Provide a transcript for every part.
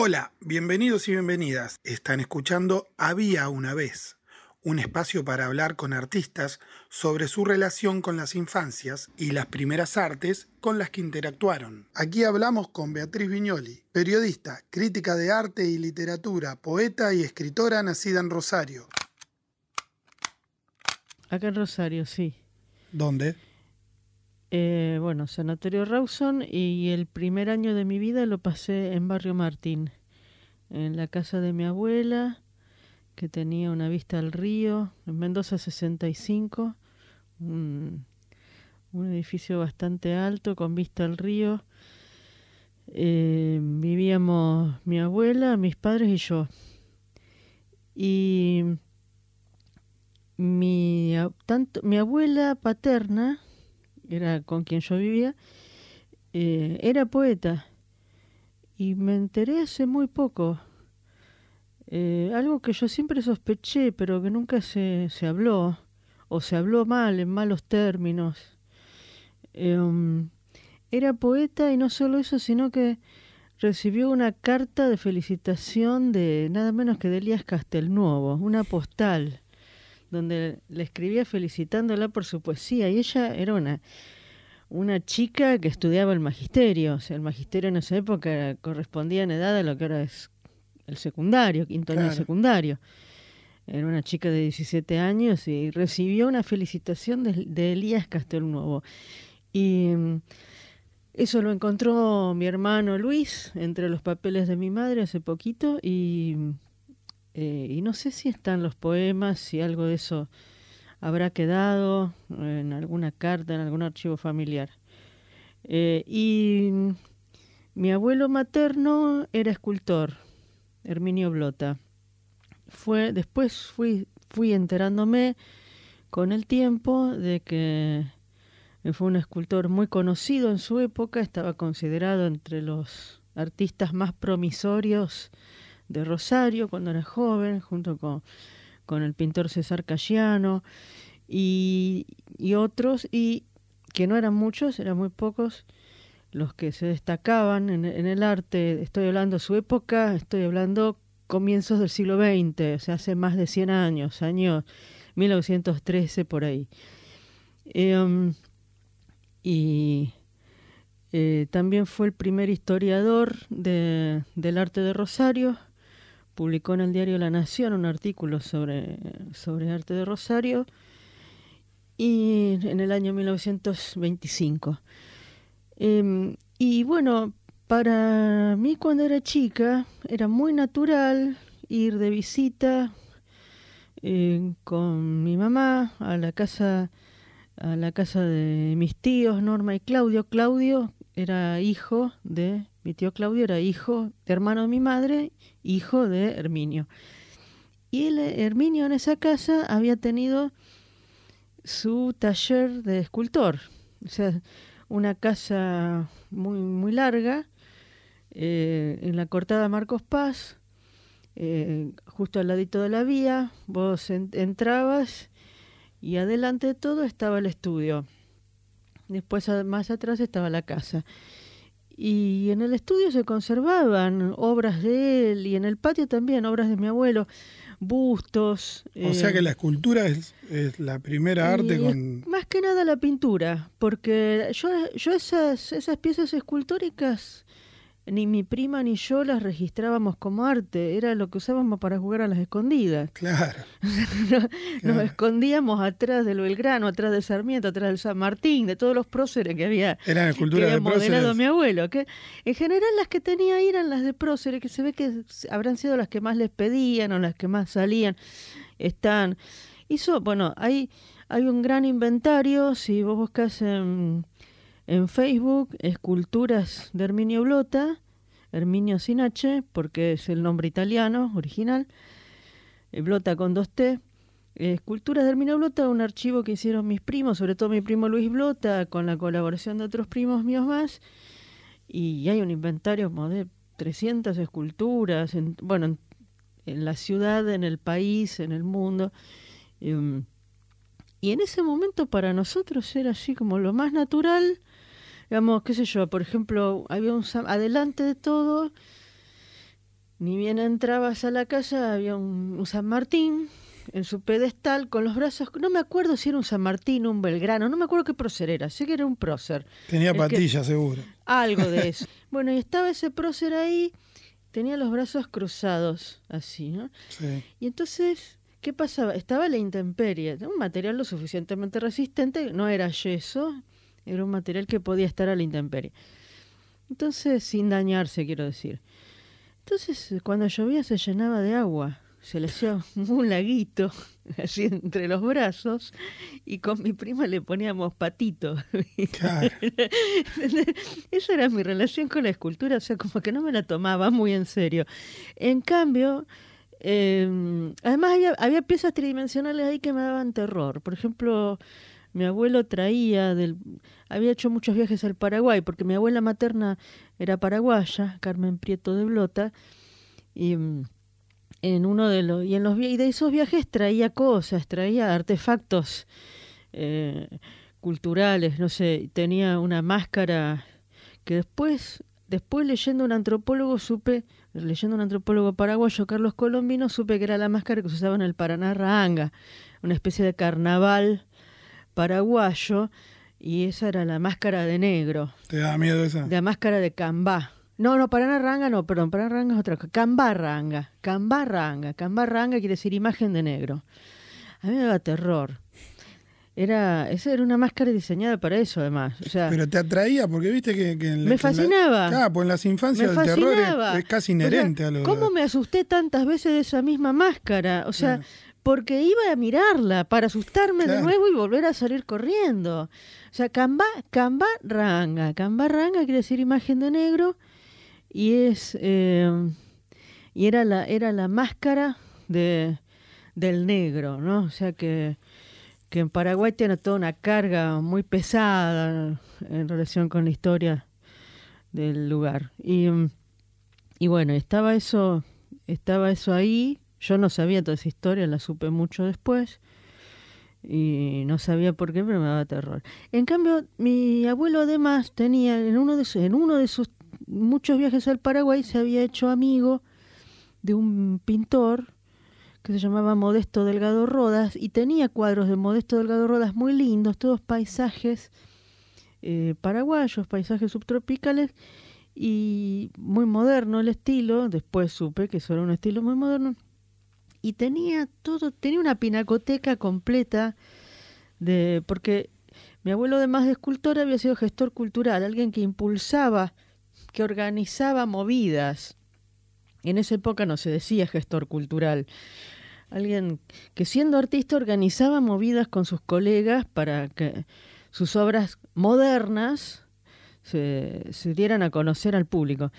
Hola, bienvenidos y bienvenidas. Están escuchando Había una vez, un espacio para hablar con artistas sobre su relación con las infancias y las primeras artes con las que interactuaron. Aquí hablamos con Beatriz Viñoli, periodista, crítica de arte y literatura, poeta y escritora nacida en Rosario. Acá en Rosario, sí. ¿Dónde? Eh, bueno, Sanatorio Rawson y el primer año de mi vida lo pasé en Barrio Martín, en la casa de mi abuela, que tenía una vista al río, en Mendoza 65, un, un edificio bastante alto con vista al río. Eh, vivíamos mi abuela, mis padres y yo. Y mi, tanto, mi abuela paterna, era con quien yo vivía, eh, era poeta. Y me enteré hace muy poco. Eh, algo que yo siempre sospeché, pero que nunca se, se habló, o se habló mal, en malos términos. Em, era poeta y no solo eso, sino que recibió una carta de felicitación de nada menos que de Elías Castelnuovo, una postal donde le escribía felicitándola por su poesía y ella era una una chica que estudiaba el magisterio, o sea, el magisterio en esa época correspondía en edad a lo que ahora es el secundario, quinto año secundario. Era una chica de 17 años y recibió una felicitación de, de Elías Castelnuovo. Y mm, eso lo encontró mi hermano Luis entre los papeles de mi madre hace poquito y eh, y no sé si están los poemas, si algo de eso habrá quedado en alguna carta, en algún archivo familiar. Eh, y mi abuelo materno era escultor, Herminio Blota. Fue, después fui, fui enterándome con el tiempo de que fue un escultor muy conocido en su época, estaba considerado entre los artistas más promisorios de Rosario cuando era joven, junto con, con el pintor César Cayano y, y, otros, y que no eran muchos, eran muy pocos los que se destacaban en, el arte. Estoy hablando de su época, estoy hablando comienzos del siglo XX, o sea, hace más de 100 años, año 1913 por ahí. Em, y eh, también fue el primer historiador de, del arte de Rosario, publicó en el diario La Nación un artículo sobre, sobre arte de Rosario y en el año 1925. Em, y bueno, para mí cuando era chica era muy natural ir de visita eh, con mi mamá a la casa a la casa de mis tíos Norma y Claudio. Claudio era hijo de mi tío Claudio era hijo de hermano de mi madre, hijo de Herminio. Y el Herminio en esa casa había tenido su taller de escultor, o sea, una casa muy, muy larga, eh, en la cortada Marcos Paz, eh, justo al ladito de la vía, vos entrabas y adelante de todo estaba el estudio. Después más atrás estaba la casa. Y en el estudio se conservaban obras de él y en el patio también obras de mi abuelo, bustos. O sea que eh, la escultura es, es la primera arte con... Más que nada la pintura, porque yo, yo esas, esas piezas escultóricas ni mi prima ni yo las registrábamos como arte, era lo que usábamos para jugar a las escondidas. Claro. nos, escondíamos atrás del Belgrano, atrás del Sarmiento, atrás del San Martín, de todos los próceres que había, Eran esculturas que de modelado mi abuelo. Que en general las que tenía ahí eran las de próceres, que se ve que habrán sido las que más les pedían o las que más salían. Están. Hizo, bueno, hay, hay un gran inventario, si vos buscas en en Facebook, Esculturas de Herminio Blota, Herminio sin H, porque es el nombre italiano original, eh, Blota con dos T. Esculturas de Herminio Blota, un archivo que hicieron mis primos, sobre todo mi primo Luis Blota, con la colaboración de otros primos míos más. Y hay un inventario como de 300 esculturas, en, bueno, en, la ciudad, en el país, en el mundo. Em, y en ese momento para nosotros era así como lo más natural digamos, qué sé yo, por ejemplo, había un adelante de todo Ni bien entrabas a la casa, había un, San Martín en su pedestal con los brazos. No me acuerdo si era un San Martín, un Belgrano, no me acuerdo qué prócer era, sé que era un prócer. Tenía patillas, seguro. Algo de eso. bueno, y estaba ese prócer ahí, tenía los brazos cruzados, así, ¿no? Sí. Y entonces, ¿qué pasaba? Estaba la intemperie, un material lo suficientemente resistente, no era yeso, era un material que podía estar a la intemperie. Entonces, sin dañarse, quiero decir. Entonces, cuando llovía se llenaba de agua, se le hacía un laguito así entre los brazos y con mi prima le poníamos patito. Claro. Esa era mi relación con la escultura, o sea, como que no me la tomaba muy en serio. En cambio, eh, además había, había piezas tridimensionales ahí que me daban terror. Por ejemplo, mi abuelo traía del había hecho muchos viajes al Paraguay porque mi abuela materna era paraguaya Carmen Prieto de Blota y mm, en uno de los y en los de esos viajes traía cosas traía artefactos eh, culturales no sé tenía una máscara que después después leyendo un antropólogo supe leyendo un antropólogo paraguayo Carlos Colombino supe que era la máscara que se usaba en el Paraná Raanga una especie de carnaval paraguayo y esa era la máscara de negro. ¿Te da miedo esa? La máscara de Cambá. No, no, Ranga no, perdón, Ranga es otra cosa. Cambarranga, Cambarranga. Cambarranga quiere decir imagen de negro. A mí me daba terror. Era, esa era una máscara diseñada para eso, además. O sea, Pero te atraía, porque viste que. en me fascinaba. claro, pues en las infancias el terror es, casi inherente a lo ¿Cómo me asusté tantas veces de esa misma máscara? O sea, porque iba a mirarla para asustarme de nuevo y volver a salir corriendo. O sea, camba, camba ranga. Camba ranga quiere decir imagen de negro y es eh, y era la era la máscara de del negro, ¿no? O sea que que en Paraguay tiene toda una carga muy pesada en relación con la historia del lugar. Y, y bueno, estaba eso estaba eso ahí yo no sabía toda esa historia, la supe mucho después y no sabía por qué, pero me daba terror. En cambio, mi abuelo además tenía, en uno de, sus, en uno de sus muchos viajes al Paraguay, se había hecho amigo de un pintor que se llamaba Modesto Delgado Rodas y tenía cuadros de Modesto Delgado Rodas muy lindos, todos paisajes eh, paraguayos, paisajes subtropicales y muy moderno el estilo. Después supe que eso era un estilo muy moderno y tenía todo, tenía una pinacoteca completa de porque mi abuelo además de escultor había sido gestor cultural, alguien que impulsaba, que organizaba movidas. En esa época no se decía gestor cultural. Alguien que siendo artista organizaba movidas con sus colegas para que sus obras modernas se, se dieran a conocer al público.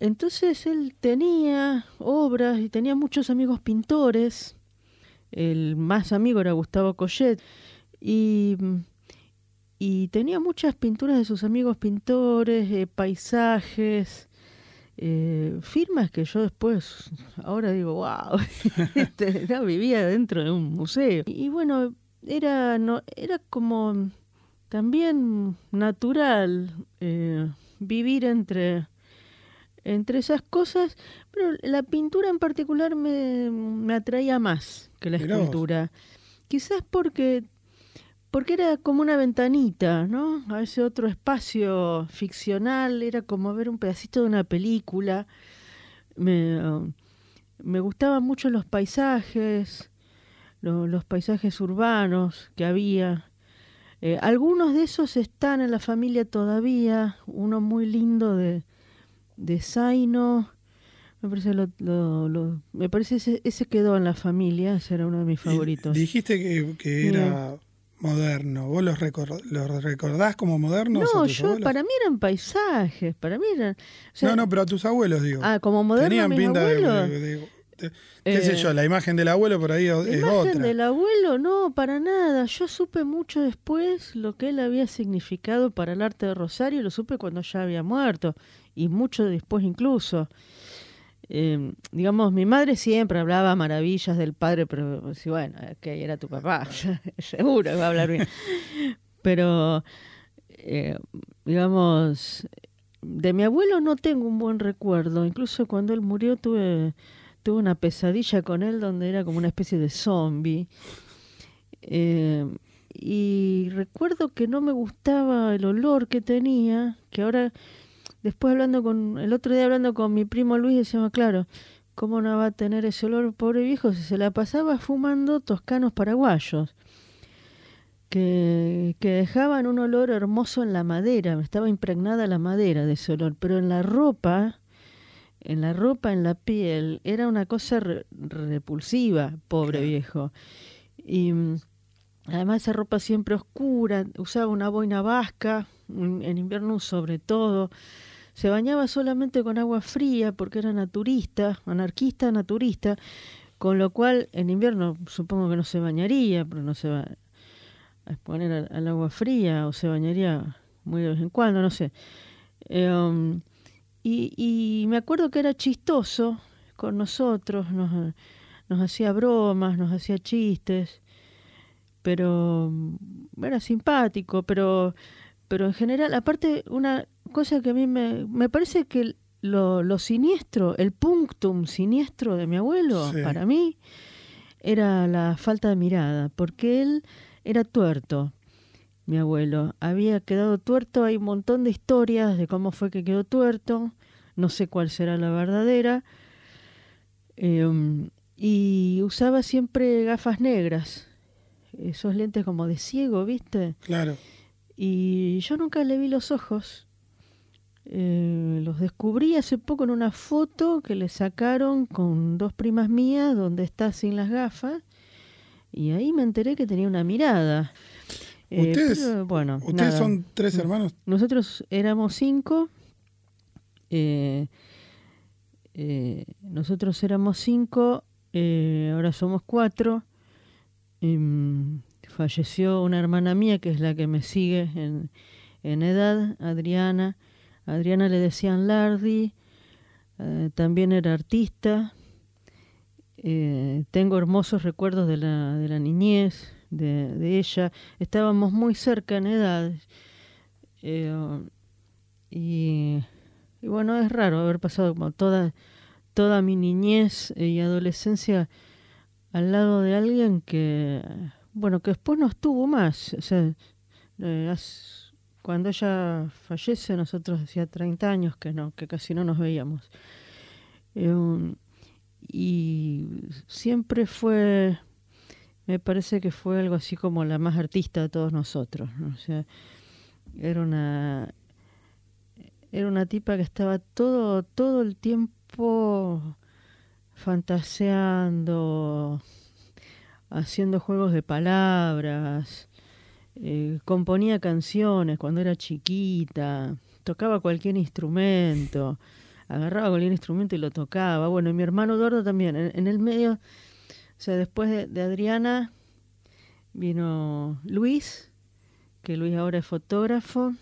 Entonces él tenía obras y tenía muchos amigos pintores. El más amigo era Gustavo Collet. Y, y tenía muchas pinturas de sus amigos pintores, eh, paisajes, eh, firmas que yo después, ahora digo, wow, este, vivía dentro de un museo. Y, bueno, era, no, era como también natural eh, vivir entre entre esas cosas, pero la pintura en particular me, me atraía más que la escultura. Quizás porque porque era como una ventanita, ¿no? A ese otro espacio ficcional, era como ver un pedacito de una película. Me, me gustaban mucho los paisajes, los paisajes urbanos que había. Eh, algunos de esos están en la familia todavía, uno muy lindo de, de Zaino. Me parece, lo, lo, me parece ese, ese, quedó en la familia, ese era uno de mis favoritos. dijiste que, que era moderno, ¿vos los, recordás como modernos? No, yo, para mí eran paisajes, para mí eran... no, no, pero a tus abuelos digo. Ah, como modernos Tenían pinta de, qué sé yo, la imagen del abuelo por ahí es otra. La imagen del abuelo, no, para nada. Yo supe mucho después lo que él había significado para el arte de Rosario, lo supe cuando ya había muerto y mucho después incluso. Eh, digamos, mi madre siempre hablaba maravillas del padre, pero sí, bueno, que era tu papá, seguro que va a hablar bien. Pero, eh, digamos, de mi abuelo no tengo un buen recuerdo. Incluso cuando él murió tuve, tuve una pesadilla con él donde era como una especie de zombie. Eh, y recuerdo que no me gustaba el olor que tenía, que ahora, después hablando con, el otro día hablando con mi primo Luis, decíamos, claro, ¿cómo no va a tener ese olor, pobre viejo, si se la pasaba fumando toscanos paraguayos? Que, que dejaban un olor hermoso en la madera, estaba impregnada la madera de ese olor, pero en la ropa, en la ropa, en la piel, era una cosa repulsiva, pobre viejo. Y Además esa ropa siempre oscura, usaba una boina vasca, en invierno sobre todo. Se bañaba solamente con agua fría porque era naturista, anarquista naturista, con lo cual en invierno supongo que no se bañaría, pero no se va a exponer al, agua fría o se bañaría muy de vez en cuando, no sé. Em, y, me acuerdo que era chistoso con nosotros, nos, nos hacía bromas, nos hacía chistes pero era simpático, pero, pero en general, aparte, una cosa que a mí me, me parece que lo, lo siniestro, el punctum siniestro de mi abuelo, para mí, era la falta de mirada, porque él era tuerto, mi abuelo. Había quedado tuerto, hay un montón de historias de cómo fue que quedó tuerto, no sé cuál será la verdadera. Em, y usaba siempre gafas negras esos lentes como de ciego, ¿viste? Claro. Y yo nunca le vi los ojos. Eh, los descubrí hace poco en una foto que le sacaron con dos primas mías donde está sin las gafas y ahí me enteré que tenía una mirada. Eh, ¿Ustedes, bueno, ¿ustedes son tres hermanos? Nosotros éramos cinco. Eh, nosotros éramos cinco, ahora somos cuatro. Em, falleció una hermana mía que es la que me sigue en, en edad, Adriana. Adriana le decían Lardi, eh, también era artista. Eh, tengo hermosos recuerdos de la, de la niñez, de, ella. Estábamos muy cerca en edad. Eh, y, bueno, es raro haber pasado como toda, toda mi niñez y adolescencia al lado de alguien que, bueno, que después no estuvo más. O sea, cuando ella fallece, nosotros hacía 30 años que no, que casi no nos veíamos. Eh, y siempre fue, me parece que fue algo así como la más artista de todos nosotros. O sea, era una, era una tipa que estaba todo, todo el tiempo fantaseando, haciendo juegos de palabras, eh, componía canciones cuando era chiquita, tocaba cualquier instrumento, agarraba cualquier instrumento y lo tocaba. Bueno, y mi hermano Eduardo también, en, el medio, o sea, después de Adriana vino Luis, que Luis ahora es fotógrafo,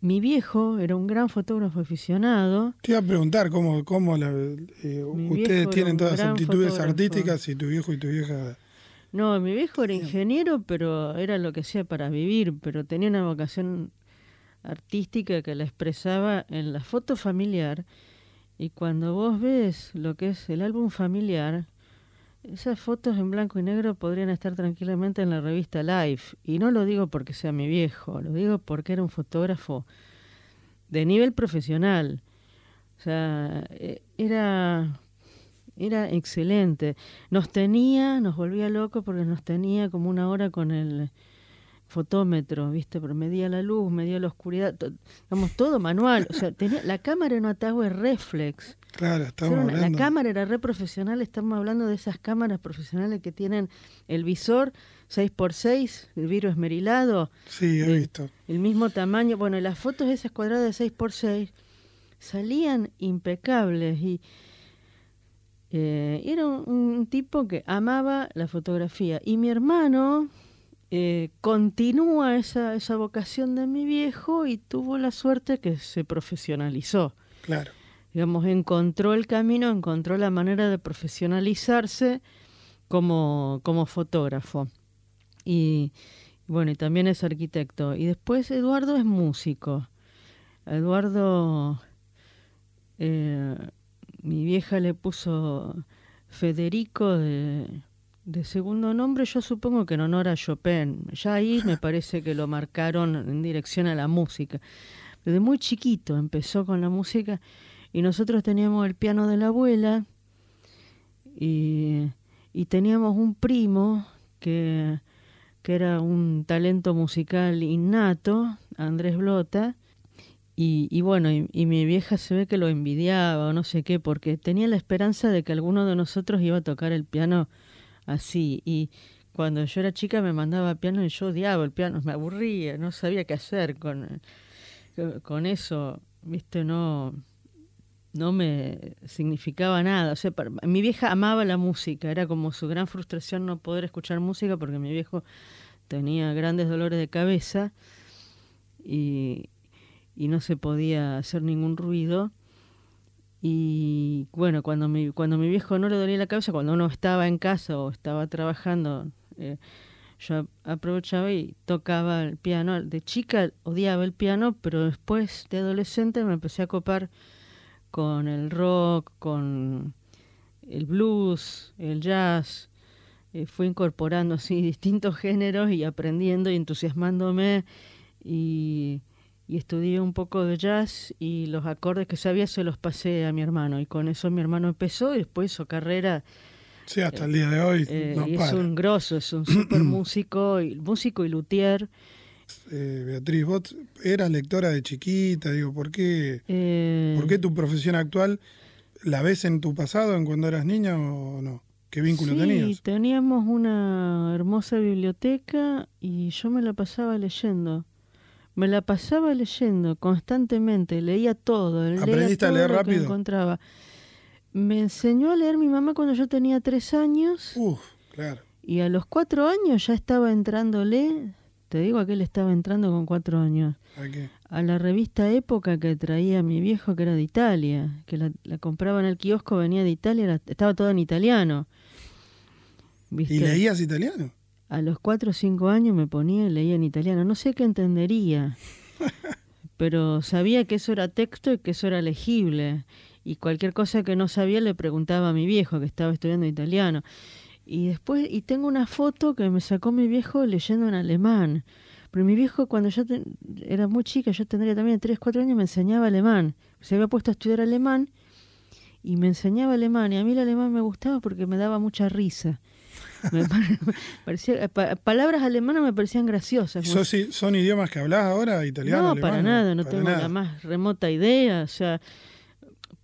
mi viejo era un gran fotógrafo aficionado. Te iba a preguntar cómo, cómo eh, ustedes tienen todas las aptitudes artísticas y tu viejo y tu vieja... No, mi viejo era ingeniero, pero era lo que hacía para vivir, pero tenía una vocación artística que la expresaba en la foto familiar. Y cuando vos ves lo que es el álbum familiar, esas fotos en blanco y negro podrían estar tranquilamente en la revista Life. Y no lo digo porque sea mi viejo, lo digo porque era un fotógrafo de nivel profesional. O sea, e, era, era excelente. Nos tenía, nos volvía loco porque nos tenía como una hora con el fotómetro, ¿viste? Pero medía la luz, medía la oscuridad, digamos, todo manual. O sea, tenía, la cámara era una Tower Reflex. Claro, estamos hablando. La cámara era re profesional, estamos hablando de esas cámaras profesionales que tienen el visor 6x6, el vidrio esmerilado. Sí, he visto. El mismo tamaño. Bueno, las fotos de esas cuadradas de 6x6 salían impecables y eh, era un, tipo que amaba la fotografía. Y mi hermano eh, continúa esa, esa vocación de mi viejo y tuvo la suerte que se profesionalizó. Claro digamos, encontró el camino, encontró la manera de profesionalizarse como, como fotógrafo. Y bueno, y también es arquitecto. Y después Eduardo es músico. Eduardo, eh, mi vieja le puso Federico de, de segundo nombre, yo supongo que en honor a Chopin. Ya ahí me parece que lo marcaron en dirección a la música. Desde muy chiquito empezó con la música y nosotros teníamos el piano de la abuela y, y teníamos un primo que, que era un talento musical innato, Andrés Blota, y, y bueno, y, mi vieja se ve que lo envidiaba o no sé qué, porque tenía la esperanza de que alguno de nosotros iba a tocar el piano así. Y cuando yo era chica me mandaba piano y yo odiaba el piano, me aburría, no sabía qué hacer con, con eso, viste, no, no me significaba nada. O sea, para, mi vieja amaba la música, era como su gran frustración no poder escuchar música porque mi viejo tenía grandes dolores de cabeza y, y no se podía hacer ningún ruido. Y bueno, cuando mi, cuando mi viejo no le dolía la cabeza, cuando uno estaba en casa o estaba trabajando, eh, yo aprovechaba y tocaba el piano. De chica odiaba el piano, pero después de adolescente me empecé a copar con el rock, con el blues, el jazz. Eh, fui incorporando así distintos géneros y aprendiendo y entusiasmándome y y estudié un poco de jazz y los acordes que sabía se los pasé a mi hermano y con eso mi hermano empezó y después su carrera sí hasta el día de hoy eh, no y para. es un grosso es un super músico y músico y luthier. Eh, Beatriz vos eras lectora de chiquita digo por qué eh, por qué tu profesión actual la ves en tu pasado en cuando eras niña o no qué vínculo sí, tenías teníamos una hermosa biblioteca y yo me la pasaba leyendo me la pasaba leyendo constantemente, leía todo, leía ¿Aprendiste todo a leer lo que rápido? encontraba. Me enseñó a leer mi mamá cuando yo tenía tres años Uf, claro. y a los cuatro años ya estaba entrándole, te digo a qué le estaba entrando con cuatro años, ¿A qué? a la revista Época que traía mi viejo que era de Italia, que la, la compraba en el kiosco, venía de Italia, era- estaba todo en italiano. ¿Viste? ¿Y leías italiano? A los cuatro o cinco años me ponía y leía en italiano. No sé qué entendería, pero sabía que eso era texto y que eso era legible. Y cualquier cosa que no sabía le preguntaba a mi viejo, que estaba estudiando italiano. Y después, y tengo una foto que me sacó mi viejo leyendo en alemán. Pero mi viejo, cuando yo te- era muy chica, yo tendría también tres, cuatro años, me enseñaba alemán. Se había puesto a estudiar alemán y me enseñaba alemán. Y a mí el alemán me gustaba porque me daba mucha risa. Me pare- parecía, pa- palabras alemanas me parecían graciosas. ¿Sos- ¿Son idiomas que hablas ahora? ¿Italiano? no, alemán? para nada, no Para tengo nada. la más remota idea. O sea,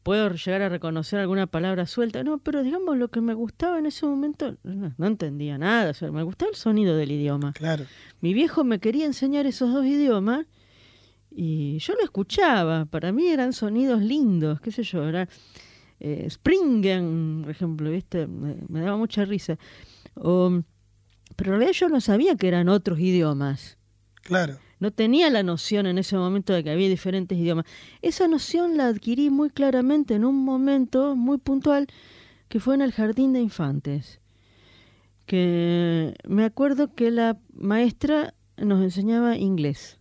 puedo llegar a reconocer alguna palabra suelta. No, pero digamos lo que me gustaba en ese momento, no, no entendía nada. O sea, me gustaba el sonido del idioma. Claro. Mi viejo me quería enseñar esos dos idiomas y yo lo escuchaba. Para mí eran sonidos lindos, qué sé yo, era eh, Springen, por ejemplo, ¿viste? Me, me daba mucha risa. O, pero en realidad yo no sabía que eran otros idiomas. Claro. No tenía la noción en ese momento de que había diferentes idiomas. Esa noción la adquirí muy claramente en un momento muy puntual que fue en el jardín de infantes. Que me acuerdo que la maestra nos enseñaba inglés.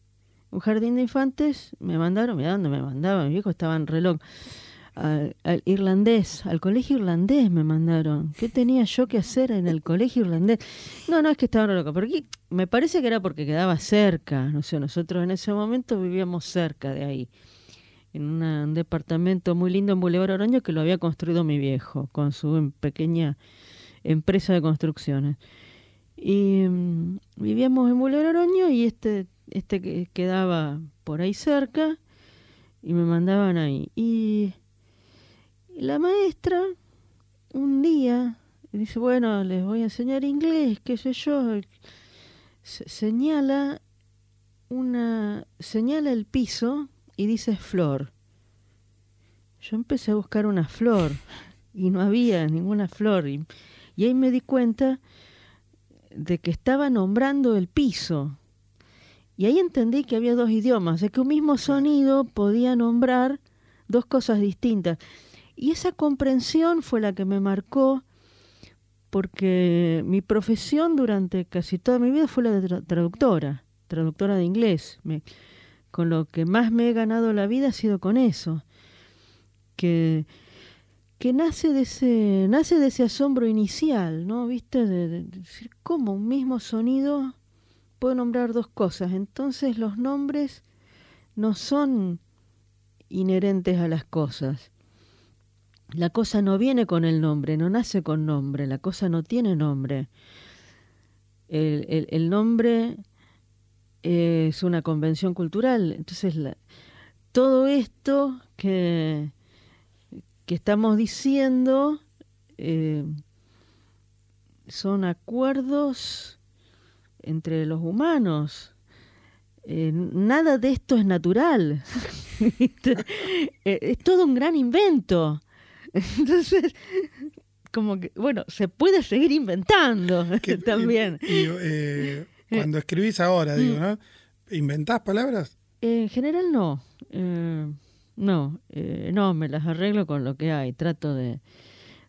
Un jardín de infantes me mandaron, mira dónde me mandaban, mi viejo estaba en reloj. Al, al irlandés, al colegio irlandés me mandaron. ¿Qué tenía yo que hacer en el colegio irlandés? No, no es que estaba loca, porque me parece que era porque quedaba cerca. No sé, nosotros en ese momento vivíamos cerca de ahí, en un departamento muy lindo en Boulevard Oroño que lo había construido mi viejo con su em- pequeña empresa de construcciones. Y mm, vivíamos en Boulevard Oroño y este, este que quedaba por ahí cerca y me mandaban ahí. Y la maestra un día dice, bueno, les voy a enseñar inglés, qué sé yo. Se- señala una señala el piso y dice flor. Yo empecé a buscar una flor y no había ninguna flor y, y ahí me di cuenta de que estaba nombrando el piso. Y ahí entendí que había dos idiomas, de que un mismo sonido podía nombrar dos cosas distintas. Y esa comprensión fue la que me marcó porque mi profesión durante casi toda mi vida fue la de tra- traductora, traductora de inglés. Me con lo que más me he ganado la vida ha sido con eso. Que, que nace de ese, nace de ese asombro inicial, ¿no? ¿Viste? De, decir cómo un mismo sonido puede nombrar dos cosas. Entonces los nombres no son inherentes a las cosas. La cosa no viene con el nombre, no nace con nombre, la cosa no tiene nombre. El, nombre es una convención cultural. Entonces, todo esto que, que estamos diciendo eh, son acuerdos entre los humanos. Eh, nada de esto es natural. Eh, es todo un gran invento. Entonces, como que, bueno, se puede seguir inventando también. Eh, cuando escribís ahora, digo, mm. ¿no? ¿Inventás palabras? en general no. no, no, me las arreglo con lo que hay. Trato de,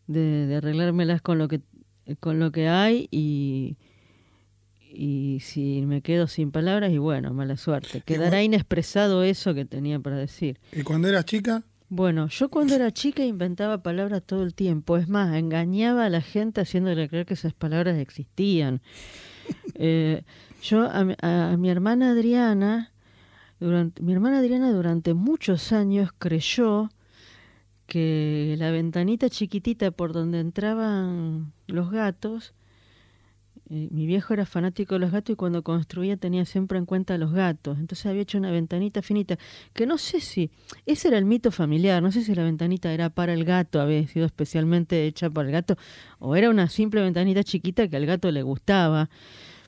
de, de arreglármelas con lo que, con lo que hay y y si me quedo sin palabras, y bueno, mala suerte. Quedará inexpresado eso que tenía para decir. ¿Y cuando eras chica? Bueno, yo cuando era chica inventaba palabras todo el tiempo. Es más, engañaba a la gente haciéndole creer que esas palabras existían. Eh, yo a, a, mi hermana Adriana, durante, mi hermana Adriana durante muchos años creyó que la ventanita chiquitita por donde entraban los gatos eh, mi viejo era fanático de los gatos y cuando construía tenía siempre en cuenta a los gatos. Entonces había hecho una ventanita finita, que no sé si, ese era el mito familiar, no sé si la ventanita era para el gato, había sido especialmente hecha para el gato, o era una simple ventanita chiquita que al gato le gustaba.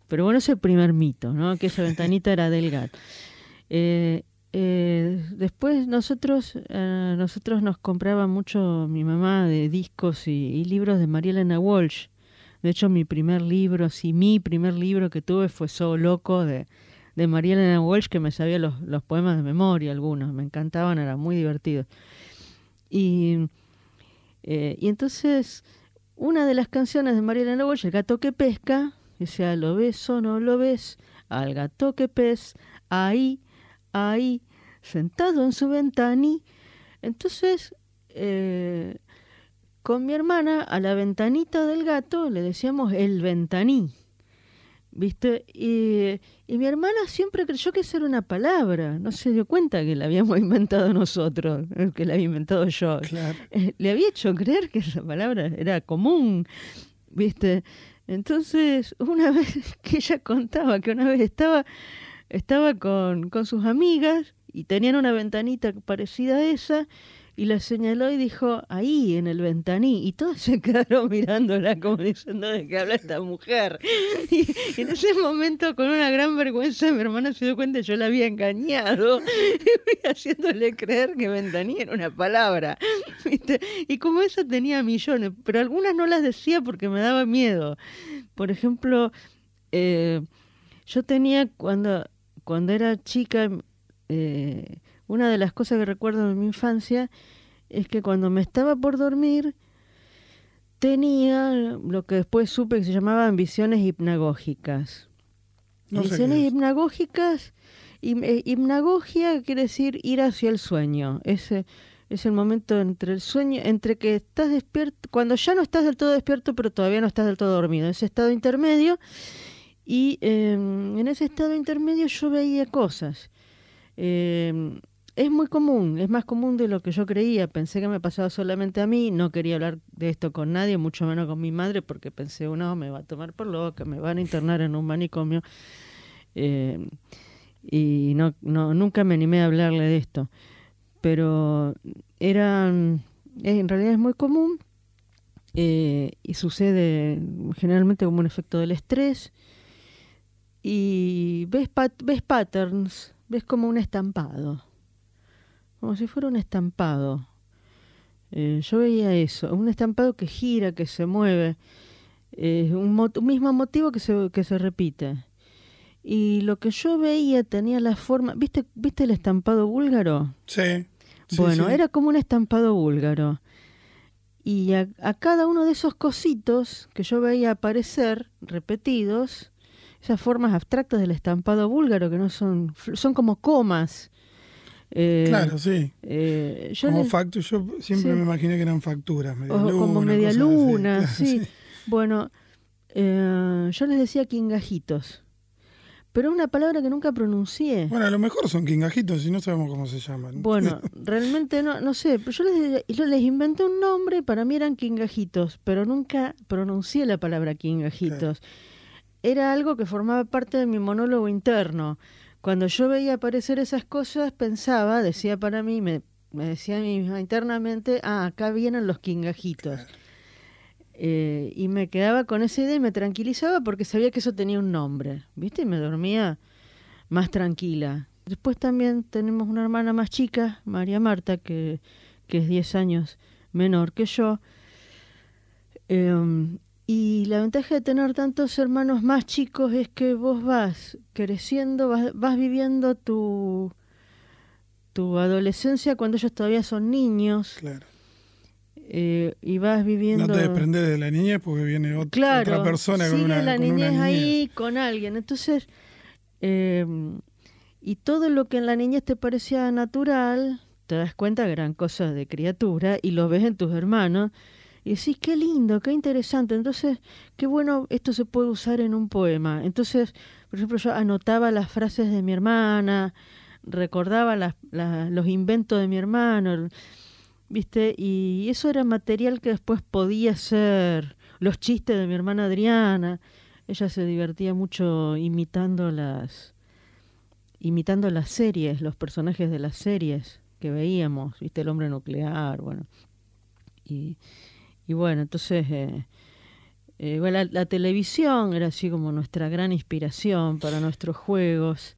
Pero bueno, es el primer mito, ¿no? Que esa ventanita era del gato. Eh, eh, después nosotros, nosotros nos compraba mucho mi mamá de discos y, y libros de María Elena Walsh de hecho, mi primer libro, sí, mi primer libro que tuve fue So Loco de, de María Elena Walsh, que me sabía los, poemas de memoria algunos, me encantaban, era muy divertido. Y, eh, y entonces, una de las canciones de María Elena Walsh, El gato que pesca, decía, ¿lo ves o no lo ves? Al gato que pes, ahí, ahí, sentado en su ventani. Entonces, eh, con mi hermana a la ventanita del gato le decíamos el ventaní. ¿Viste? Y, mi hermana siempre creyó que esa era una palabra, no se dio cuenta que la habíamos inventado nosotros, que la había inventado yo. Eh, le había hecho creer que esa palabra era común, ¿viste? Entonces, una vez que ella contaba que una vez estaba, estaba con, con sus amigas y tenían una ventanita parecida a esa, y la señaló y dijo, ahí, en el ventaní. Y todos se quedaron mirándola como diciendo de qué habla esta mujer. Y, en ese momento, con una gran vergüenza, mi hermana se dio cuenta que yo la había engañado, haciéndole creer que ventaní era una palabra. Y como eso tenía millones, pero algunas no las decía porque me daba miedo. Por ejemplo, eh, yo tenía cuando, cuando era chica... Eh, una de las cosas que recuerdo de mi infancia es que cuando me estaba por dormir tenía lo que después supe que se llamaban visiones hipnagógicas. visiones hipnagógicas, eh, hipnagogia quiere decir ir hacia el sueño. Ese es el momento entre el sueño, entre que estás despierto, cuando ya no estás del todo despierto, pero todavía no estás del todo dormido. Ese estado intermedio. Y em, en ese estado intermedio yo veía cosas. Eh, es muy común, es más común de lo que yo creía. Pensé que me pasaba solamente a mí, no quería hablar de esto con nadie, mucho menos con mi madre, porque pensé, uno me va a tomar por loca, me van a internar en un manicomio. Eh, y no, no, nunca me animé a hablarle de esto. Pero era, en realidad es muy común eh, y sucede generalmente como un efecto del estrés. Y ves, ves patterns, ves como un estampado como si fuera un estampado. Eh, yo veía eso, un estampado que gira, que se mueve, eh, un, mismo motivo que se, que se repite. Y lo que yo veía tenía la forma, ¿viste, ¿viste el estampado búlgaro? Sí. bueno, era como un estampado búlgaro. Y a, a, cada uno de esos cositos que yo veía aparecer repetidos, esas formas abstractas del estampado búlgaro que no son, son como comas. Eh, claro, sí. Eh, yo como yo siempre me imaginé que eran facturas, media luna, como media luna, sí. Bueno, eh, yo les decía quingajitos pero una palabra que nunca pronuncié. Bueno, a lo mejor son quingajitos y no sabemos cómo se llaman. Bueno, realmente no, no sé, yo les, yo les inventé un nombre, para mí eran quingajitos, pero nunca pronuncié la palabra quingajitos. Era algo que formaba parte de mi monólogo interno. Cuando yo veía aparecer esas cosas, pensaba, decía para mí, me, me decía a mí misma internamente, ah, acá vienen los quingajitos. Eh, y me quedaba con esa idea y me tranquilizaba porque sabía que eso tenía un nombre, ¿viste? Y me dormía más tranquila. Después también tenemos una hermana más chica, María Marta, que, que es 10 años menor que yo. Em, y la ventaja de tener tantos hermanos más chicos es que vos vas creciendo, vas, vas viviendo tu, tu adolescencia cuando ellos todavía son niños. Claro eh, y vas viviendo... No te desprendes de la niñez porque viene otra persona con una, la niñez ahí con alguien. Entonces, em, y todo lo que en la niñez te parecía natural, te das cuenta que eran cosas de criatura y lo ves en tus hermanos y decís, qué lindo, qué interesante. Entonces, qué bueno, esto se puede usar en un poema. Entonces, por ejemplo, yo anotaba las frases de mi hermana, recordaba los inventos de mi hermano ¿viste? Y eso era material que después podía ser los chistes de mi hermana Adriana. Ella se divertía mucho imitando las imitando las series, los personajes de las series que veíamos, ¿viste? El hombre nuclear, bueno. Y, y bueno, entonces eh, eh la televisión era así como nuestra gran inspiración para nuestros juegos.